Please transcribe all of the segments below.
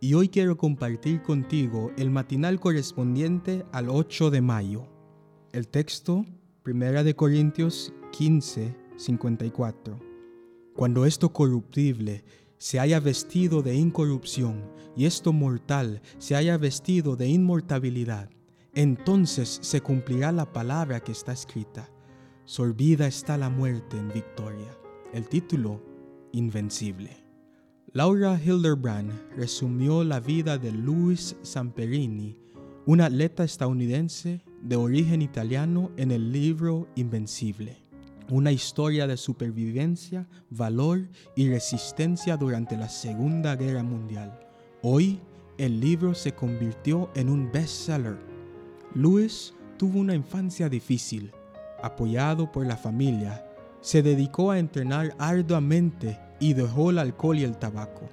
y hoy quiero compartir contigo el matinal correspondiente al 8 de mayo. El texto, 1 de Corintios 15, 54. Cuando esto corruptible se haya vestido de incorrupción y esto mortal se haya vestido de inmortabilidad, entonces se cumplirá la palabra que está escrita. Sorbida está la muerte en victoria. El título, Invencible. Laura Hildebrand resumió la vida de Louis Samperini, un atleta estadounidense de origen italiano, en el libro Invencible, una historia de supervivencia, valor y resistencia durante la Segunda Guerra Mundial. Hoy, el libro se convirtió en un bestseller. Louis tuvo una infancia difícil. Apoyado por la familia, se dedicó a entrenar arduamente y dejó el alcohol y el tabaco.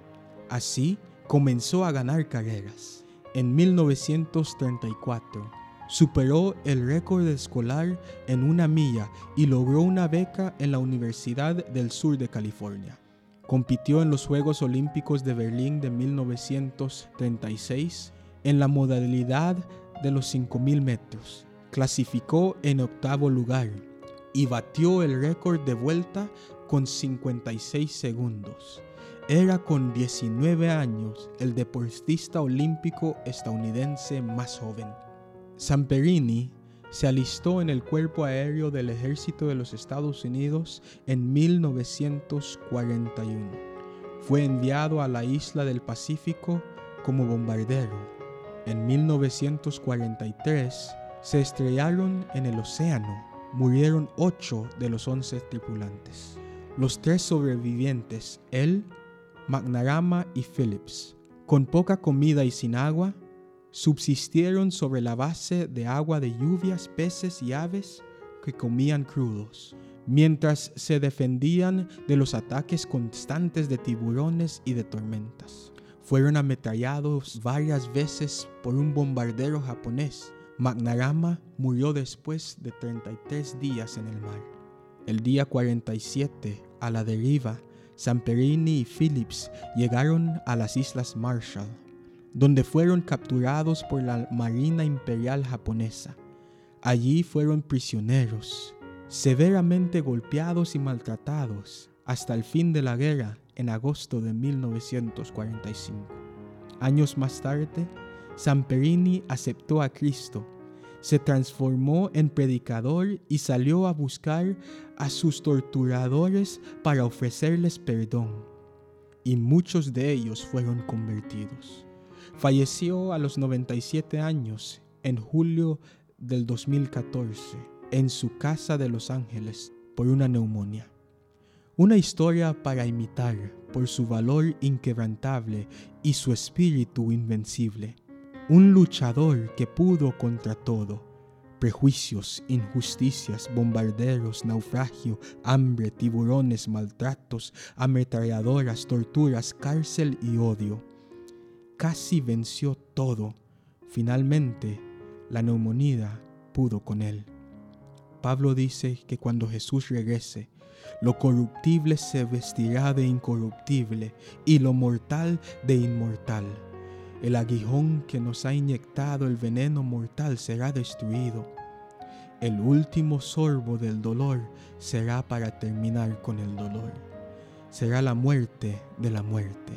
Así comenzó a ganar carreras. En 1934 superó el récord escolar en una milla y logró una beca en la Universidad del Sur de California. Compitió en los Juegos Olímpicos de Berlín de 1936 en la modalidad de los 5.000 metros. Clasificó en octavo lugar y batió el récord de vuelta con 56 segundos. Era con 19 años el deportista olímpico estadounidense más joven. Samperini se alistó en el cuerpo aéreo del ejército de los Estados Unidos en 1941. Fue enviado a la isla del Pacífico como bombardero. En 1943 se estrellaron en el océano murieron ocho de los once tripulantes. Los tres sobrevivientes, él, McNarama y Phillips, con poca comida y sin agua, subsistieron sobre la base de agua de lluvias, peces y aves que comían crudos, mientras se defendían de los ataques constantes de tiburones y de tormentas. Fueron ametrallados varias veces por un bombardero japonés McNarama murió después de 33 días en el mar. El día 47, a la deriva, Samperini y Phillips llegaron a las Islas Marshall, donde fueron capturados por la Marina Imperial japonesa. Allí fueron prisioneros, severamente golpeados y maltratados hasta el fin de la guerra en agosto de 1945. Años más tarde, Samperini aceptó a Cristo, se transformó en predicador y salió a buscar a sus torturadores para ofrecerles perdón. Y muchos de ellos fueron convertidos. Falleció a los 97 años en julio del 2014 en su casa de Los Ángeles por una neumonía. Una historia para imitar por su valor inquebrantable y su espíritu invencible un luchador que pudo contra todo. Prejuicios, injusticias, bombarderos, naufragio, hambre, tiburones, maltratos, ametralladoras, torturas, cárcel y odio. Casi venció todo. Finalmente, la neumonía pudo con él. Pablo dice que cuando Jesús regrese, lo corruptible se vestirá de incorruptible y lo mortal de inmortal el aguijón que nos ha inyectado el veneno mortal será destruido. El último sorbo del dolor será para terminar con el dolor. Será la muerte de la muerte.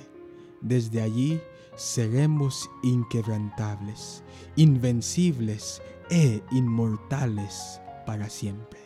Desde allí seremos inquebrantables, invencibles e inmortales para siempre.